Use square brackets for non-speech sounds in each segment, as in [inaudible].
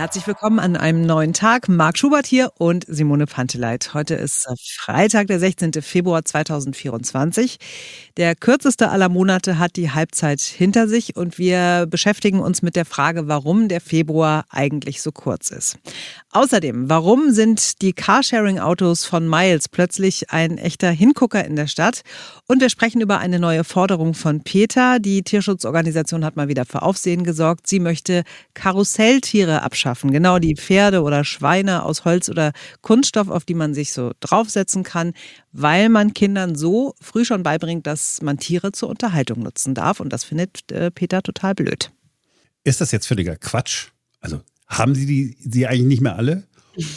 Herzlich willkommen an einem neuen Tag. Marc Schubert hier und Simone Panteleit. Heute ist Freitag, der 16. Februar 2024. Der kürzeste aller Monate hat die Halbzeit hinter sich und wir beschäftigen uns mit der Frage, warum der Februar eigentlich so kurz ist. Außerdem, warum sind die Carsharing-Autos von Miles plötzlich ein echter Hingucker in der Stadt? Und wir sprechen über eine neue Forderung von Peter. Die Tierschutzorganisation hat mal wieder für Aufsehen gesorgt. Sie möchte Karusselltiere abschaffen schaffen. Genau die Pferde oder Schweine aus Holz oder Kunststoff, auf die man sich so draufsetzen kann, weil man Kindern so früh schon beibringt, dass man Tiere zur Unterhaltung nutzen darf. Und das findet äh, Peter total blöd. Ist das jetzt völliger Quatsch? Also haben Sie die, die eigentlich nicht mehr alle?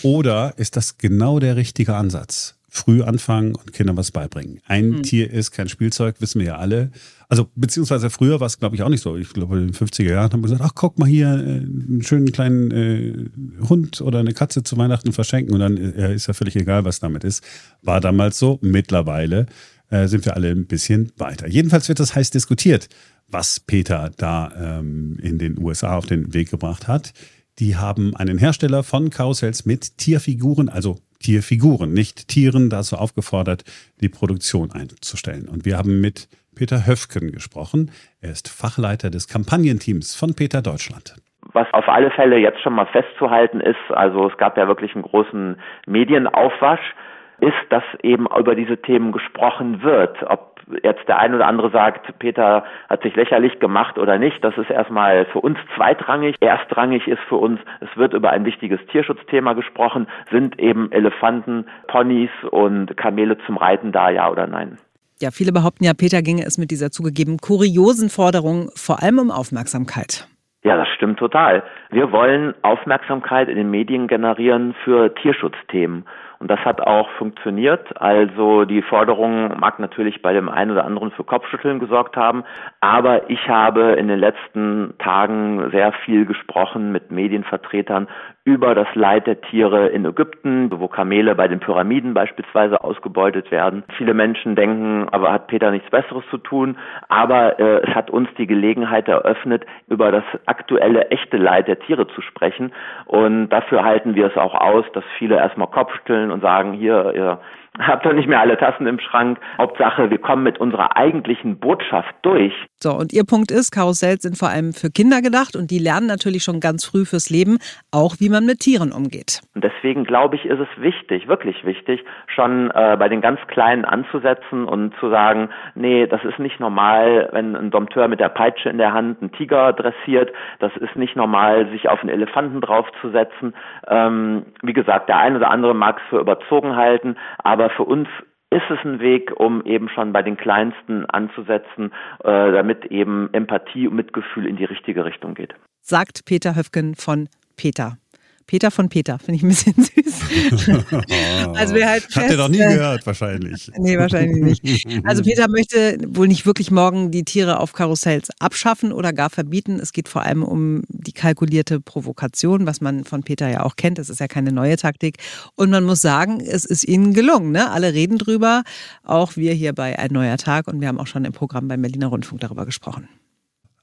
Oder ist das genau der richtige Ansatz? Früh anfangen und Kindern was beibringen. Ein mhm. Tier ist kein Spielzeug, wissen wir ja alle. Also beziehungsweise früher war es, glaube ich, auch nicht so. Ich glaube, in den 50er Jahren haben wir gesagt, ach, guck mal hier, äh, einen schönen kleinen äh, Hund oder eine Katze zu Weihnachten verschenken und dann äh, ist ja völlig egal, was damit ist. War damals so. Mittlerweile äh, sind wir alle ein bisschen weiter. Jedenfalls wird das heiß diskutiert, was Peter da ähm, in den USA auf den Weg gebracht hat. Die haben einen Hersteller von Karussells mit Tierfiguren, also Tierfiguren, nicht Tieren, dazu aufgefordert, die Produktion einzustellen. Und wir haben mit Peter Höfken gesprochen. Er ist Fachleiter des Kampagnenteams von Peter Deutschland. Was auf alle Fälle jetzt schon mal festzuhalten ist, also es gab ja wirklich einen großen Medienaufwasch, ist, dass eben über diese Themen gesprochen wird. Ob jetzt der ein oder andere sagt, Peter hat sich lächerlich gemacht oder nicht, das ist erstmal für uns zweitrangig. Erstrangig ist für uns, es wird über ein wichtiges Tierschutzthema gesprochen, sind eben Elefanten, Ponys und Kamele zum Reiten da, ja oder nein? Ja, viele behaupten ja, Peter ginge es mit dieser zugegeben kuriosen Forderung vor allem um Aufmerksamkeit. Ja, das stimmt total. Wir wollen Aufmerksamkeit in den Medien generieren für Tierschutzthemen. Und das hat auch funktioniert. Also die Forderung mag natürlich bei dem einen oder anderen für Kopfschütteln gesorgt haben, aber ich habe in den letzten Tagen sehr viel gesprochen mit Medienvertretern über das Leid der Tiere in Ägypten, wo Kamele bei den Pyramiden beispielsweise ausgebeutet werden. Viele Menschen denken, aber hat Peter nichts Besseres zu tun, aber äh, es hat uns die Gelegenheit eröffnet, über das aktuelle echte Leid der Tiere zu sprechen und dafür halten wir es auch aus, dass viele erstmal Kopfstüllen und sagen, hier, ihr habt doch nicht mehr alle Tassen im Schrank. Hauptsache, wir kommen mit unserer eigentlichen Botschaft durch. So, und Ihr Punkt ist, Karussells sind vor allem für Kinder gedacht und die lernen natürlich schon ganz früh fürs Leben, auch wie man mit Tieren umgeht. Und deswegen glaube ich, ist es wichtig, wirklich wichtig, schon äh, bei den ganz Kleinen anzusetzen und zu sagen, nee, das ist nicht normal, wenn ein Dompteur mit der Peitsche in der Hand einen Tiger dressiert. Das ist nicht normal, sich auf einen Elefanten draufzusetzen. Ähm, wie gesagt, der eine oder andere mag es für überzogen halten, aber aber für uns ist es ein Weg, um eben schon bei den Kleinsten anzusetzen, äh, damit eben Empathie und Mitgefühl in die richtige Richtung geht. Sagt Peter Höfgen von Peter. Peter von Peter, finde ich ein bisschen [laughs] süß. [laughs] also wir halt Hat er doch nie äh, gehört, wahrscheinlich. [laughs] Nee, wahrscheinlich nicht. Also Peter möchte wohl nicht wirklich morgen die Tiere auf Karussells abschaffen oder gar verbieten. Es geht vor allem um die kalkulierte Provokation, was man von Peter ja auch kennt. Das ist ja keine neue Taktik. Und man muss sagen, es ist ihnen gelungen. Ne? Alle reden drüber, auch wir hier bei Ein neuer Tag. Und wir haben auch schon im Programm beim Berliner Rundfunk darüber gesprochen.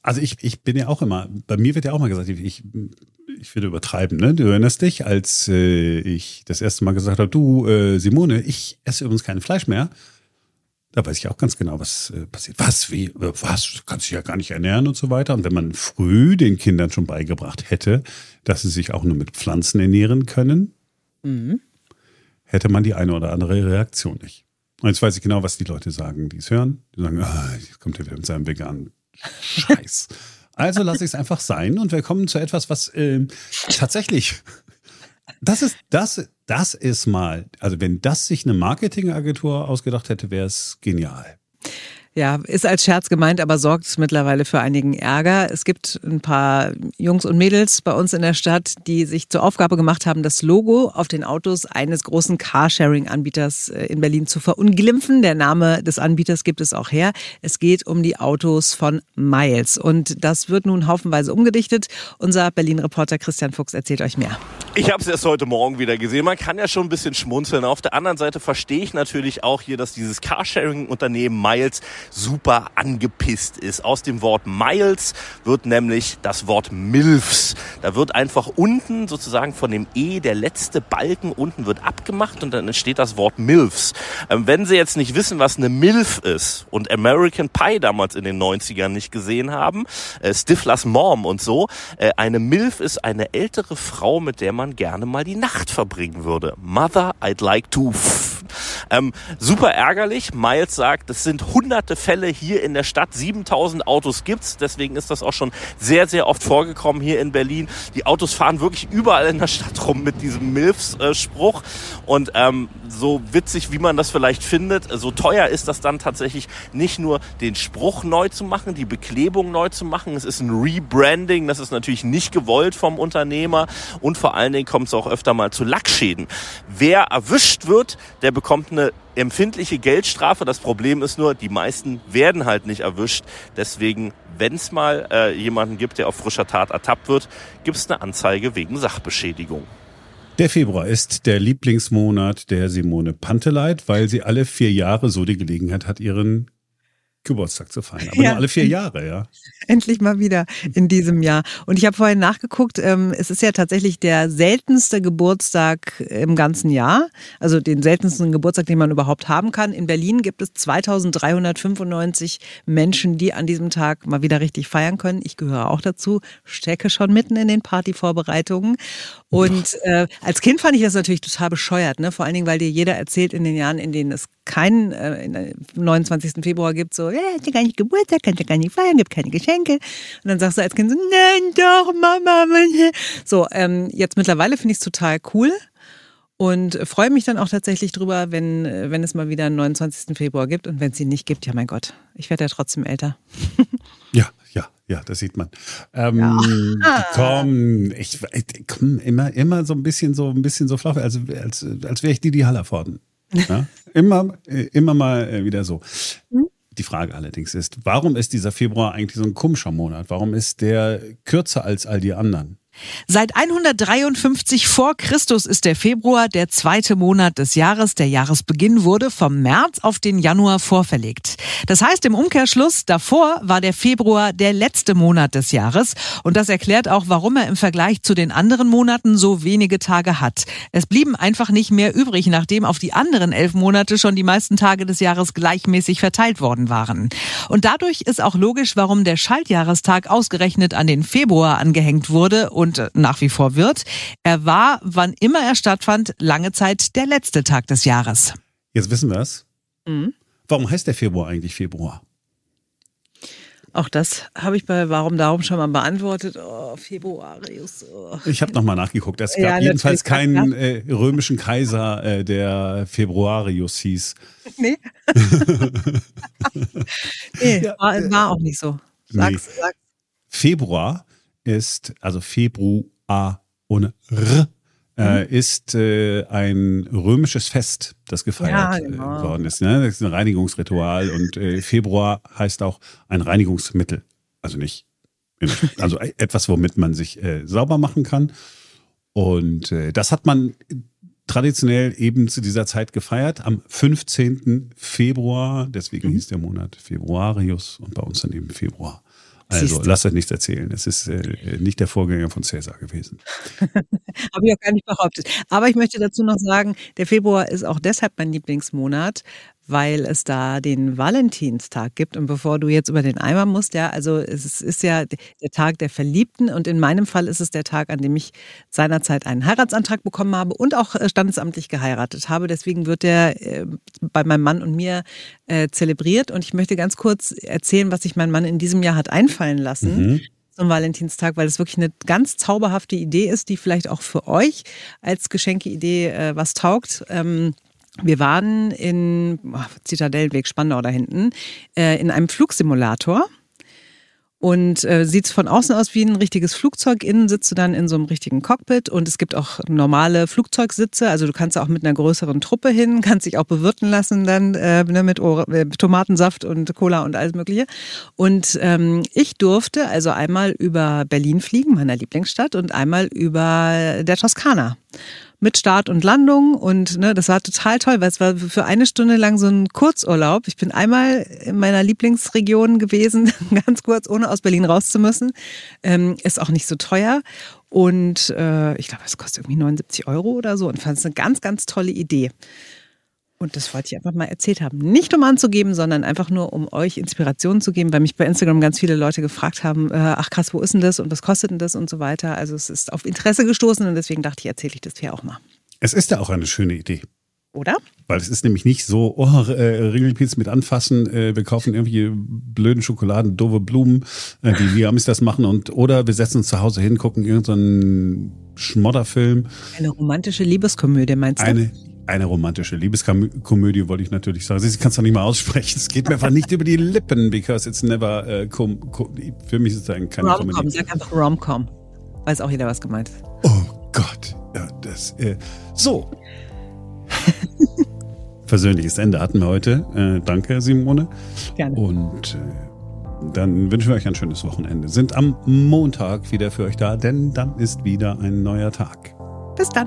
Also ich, ich bin ja auch immer, bei mir wird ja auch mal gesagt, ich ich würde übertreiben, ne? Du erinnerst dich, als äh, ich das erste Mal gesagt habe, du, äh, Simone, ich esse übrigens kein Fleisch mehr. Da weiß ich auch ganz genau, was äh, passiert. Was, wie, was, kannst du ja gar nicht ernähren und so weiter. Und wenn man früh den Kindern schon beigebracht hätte, dass sie sich auch nur mit Pflanzen ernähren können, mhm. hätte man die eine oder andere Reaktion nicht. Und jetzt weiß ich genau, was die Leute sagen, die es hören. Die sagen, ah, jetzt kommt er wieder mit seinem veganen Scheiß. Also lasse ich es einfach sein und wir kommen zu etwas, was äh, tatsächlich, das ist, das, das ist mal, also wenn das sich eine Marketingagentur ausgedacht hätte, wäre es genial. Ja, ist als Scherz gemeint, aber sorgt mittlerweile für einigen Ärger. Es gibt ein paar Jungs und Mädels bei uns in der Stadt, die sich zur Aufgabe gemacht haben, das Logo auf den Autos eines großen Carsharing-Anbieters äh, in Berlin zu verunglimpfen. Der Name des Anbieters gibt es auch her. Es geht um die Autos von Miles. Und das wird nun haufenweise umgedichtet. Unser Berlin-Reporter Christian Fuchs erzählt euch mehr. Ich habe es erst heute Morgen wieder gesehen. Man kann ja schon ein bisschen schmunzeln. Auf der anderen Seite verstehe ich natürlich auch hier, dass dieses Carsharing-Unternehmen Miles super angepisst ist. Aus dem Wort Miles wird nämlich das Wort Milfs. Da wird einfach unten sozusagen von dem E der letzte Balken unten wird abgemacht und dann entsteht das Wort Milfs. Ähm, wenn Sie jetzt nicht wissen, was eine Milf ist und American Pie damals in den 90ern nicht gesehen haben, äh, Stiflers Mom und so, äh, eine Milf ist eine ältere Frau, mit der man man gerne mal die Nacht verbringen würde. Mother, I'd like to. Ähm, super ärgerlich. Miles sagt, es sind hunderte Fälle hier in der Stadt. 7000 Autos gibt's. Deswegen ist das auch schon sehr, sehr oft vorgekommen hier in Berlin. Die Autos fahren wirklich überall in der Stadt rum mit diesem Milfs-Spruch. Und ähm, so witzig, wie man das vielleicht findet, so teuer ist das dann tatsächlich nicht nur den Spruch neu zu machen, die Beklebung neu zu machen. Es ist ein Rebranding. Das ist natürlich nicht gewollt vom Unternehmer. Und vor allen Dingen kommt es auch öfter mal zu Lackschäden. Wer erwischt wird, der bekommt eine empfindliche Geldstrafe. Das Problem ist nur, die meisten werden halt nicht erwischt. Deswegen, wenn es mal äh, jemanden gibt, der auf frischer Tat ertappt wird, gibt es eine Anzeige wegen Sachbeschädigung. Der Februar ist der Lieblingsmonat der Simone Panteleit, weil sie alle vier Jahre so die Gelegenheit hat, ihren Geburtstag zu feiern. Aber [laughs] ja. nur alle vier Jahre, ja. Endlich mal wieder in diesem Jahr. Und ich habe vorhin nachgeguckt, ähm, es ist ja tatsächlich der seltenste Geburtstag im ganzen Jahr. Also den seltensten Geburtstag, den man überhaupt haben kann. In Berlin gibt es 2395 Menschen, die an diesem Tag mal wieder richtig feiern können. Ich gehöre auch dazu, stecke schon mitten in den Partyvorbereitungen. Und äh, als Kind fand ich das natürlich total bescheuert, ne? Vor allen Dingen, weil dir jeder erzählt in den Jahren, in denen es keinen äh, 29. Februar gibt, so, ja, hast du gar nicht Geburtstag, kannst du gar nicht feiern, gibt keine Geschenke. Und dann sagst du als Kind so, nein, doch, Mama. So, ähm, jetzt mittlerweile finde ich es total cool und freue mich dann auch tatsächlich drüber, wenn, wenn es mal wieder einen 29. Februar gibt und wenn es ihn nicht gibt, ja mein Gott, ich werde ja trotzdem älter. [laughs] ja, ja, ja, das sieht man. Ähm, ja. [laughs] Komm, ich, komm, immer, immer so ein bisschen so ein bisschen so flach, also als, als wäre ich die die Hallervorden. Ja? immer, immer mal äh, wieder so. Hm? Die Frage allerdings ist, warum ist dieser Februar eigentlich so ein komischer Monat? Warum ist der kürzer als all die anderen? Seit 153 vor Christus ist der Februar der zweite Monat des Jahres. Der Jahresbeginn wurde vom März auf den Januar vorverlegt. Das heißt im Umkehrschluss, davor war der Februar der letzte Monat des Jahres. Und das erklärt auch, warum er im Vergleich zu den anderen Monaten so wenige Tage hat. Es blieben einfach nicht mehr übrig, nachdem auf die anderen elf Monate schon die meisten Tage des Jahres gleichmäßig verteilt worden waren. Und dadurch ist auch logisch, warum der Schaltjahrestag ausgerechnet an den Februar angehängt wurde und und nach wie vor wird. Er war, wann immer er stattfand, lange Zeit der letzte Tag des Jahres. Jetzt wissen wir es. Mhm. Warum heißt der Februar eigentlich Februar? Auch das habe ich bei Warum Darum schon mal beantwortet. Oh, Februarius. Oh. Ich habe nochmal nachgeguckt. Es gab ja, jedenfalls keinen äh, römischen Kaiser, äh, der Februarius hieß. [laughs] Nee. [laughs] nee, ja, war, war, auch nicht so. Sag's, nee. sag's. Februar ist, also Februar ohne R, äh, mhm. ist äh, ein römisches Fest, das gefeiert ja, äh, genau. worden ist. Ne? Das ist ein Reinigungsritual und äh, Februar heißt auch ein Reinigungsmittel. Also nicht, also e-, etwas, womit man sich äh, sauber machen kann. Und äh, das hat man traditionell eben zu dieser Zeit gefeiert, am 15. Februar. Deswegen mhm. hieß der Monat Februarius und bei uns dann eben Februar. Also lasst euch nichts erzählen. Es ist äh, nicht der Vorgänger von Cäsar gewesen. [laughs] Habe ich auch gar nicht behauptet. Aber ich möchte dazu noch sagen, der Februar ist auch deshalb mein Lieblingsmonat, weil es da den Valentinstag gibt. Und bevor du jetzt über den Eimer musst, ja, also es ist ja der Tag der Verliebten und in meinem Fall ist es der Tag, an dem ich seinerzeit einen Heiratsantrag bekommen habe und auch äh, standesamtlich geheiratet habe. Deswegen wird der äh, bei meinem Mann und mir äh, zelebriert. Und ich möchte ganz kurz erzählen, was sich mein Mann in diesem Jahr hat einfallen lassen. Mhm zum Valentinstag, weil es wirklich eine ganz zauberhafte Idee ist, die vielleicht auch für euch als Geschenkeidee äh, was taugt. Ähm, wir waren in oh, Zitadellenweg Spandau da hinten äh, in einem Flugsimulator. und äh, sieht von außen aus wie ein richtiges Flugzeug. Innen sitzt du dann in so einem richtigen Cockpit und es gibt auch normale Flugzeugsitze. Also du kannst auch mit einer größeren Truppe hin, [laughs] kannst dich auch bewirten lassen dann äh, ne, mit äh, Tomatensaft und Cola und alles Mögliche. Und ähm, ich durfte also einmal über Berlin fliegen, meiner Lieblingsstadt, und einmal über der Toskana mit Start und Landung und ne, das war total toll, weil es war für eine Stunde lang so ein Kurzurlaub. Ich bin einmal in meiner Lieblingsregion gewesen, [laughs] ganz kurz, ohne aus Berlin raus zu müssen. Ähm, ist auch nicht so teuer und äh, ich glaube, es kostet irgendwie 79 Euro oder so und fand es eine ganz, ganz tolle Idee. Und das wollte ich einfach mal erzählt haben. Nicht um anzugeben, sondern einfach nur, um euch Inspirationen zu geben, weil mich bei Instagram ganz viele Leute gefragt haben, äh, ach krass, wo ist denn das und was kostet denn das und so weiter. Also es ist auf Interesse gestoßen und deswegen dachte ich, erzähle ich das hier auch mal. Es ist ja auch eine schöne Idee. Oder? Weil es ist nämlich nicht so, oh, äh, Ringelpilz mit anfassen, äh, wir kaufen irgendwie blöden Schokoladen, doofe Blumen, äh, wie wir Amis das machen und oder wir setzen uns zu Hause hin, gucken irgendeinen Schmodderfilm. Eine romantische Liebeskomödie, meinst du? Eine eine romantische Liebeskomödie, wollte ich natürlich sagen. Sie kann es doch nicht mal aussprechen. Es geht mir einfach nicht über die Lippen, because it's never, com, com, für mich ist es ein keine Rom Comedy. Sag einfach Rom-Com. Weiß auch jeder, was gemeint ist. Oh Gott. Ja, das, äh, so. [laughs] Versöhnliches Ende hatten wir heute. Äh, danke, Simone. Gerne. Und äh, dann wünschen wir euch ein schönes Wochenende. Sind am Montag wieder für euch da, denn dann ist wieder ein neuer Tag. Bis dann.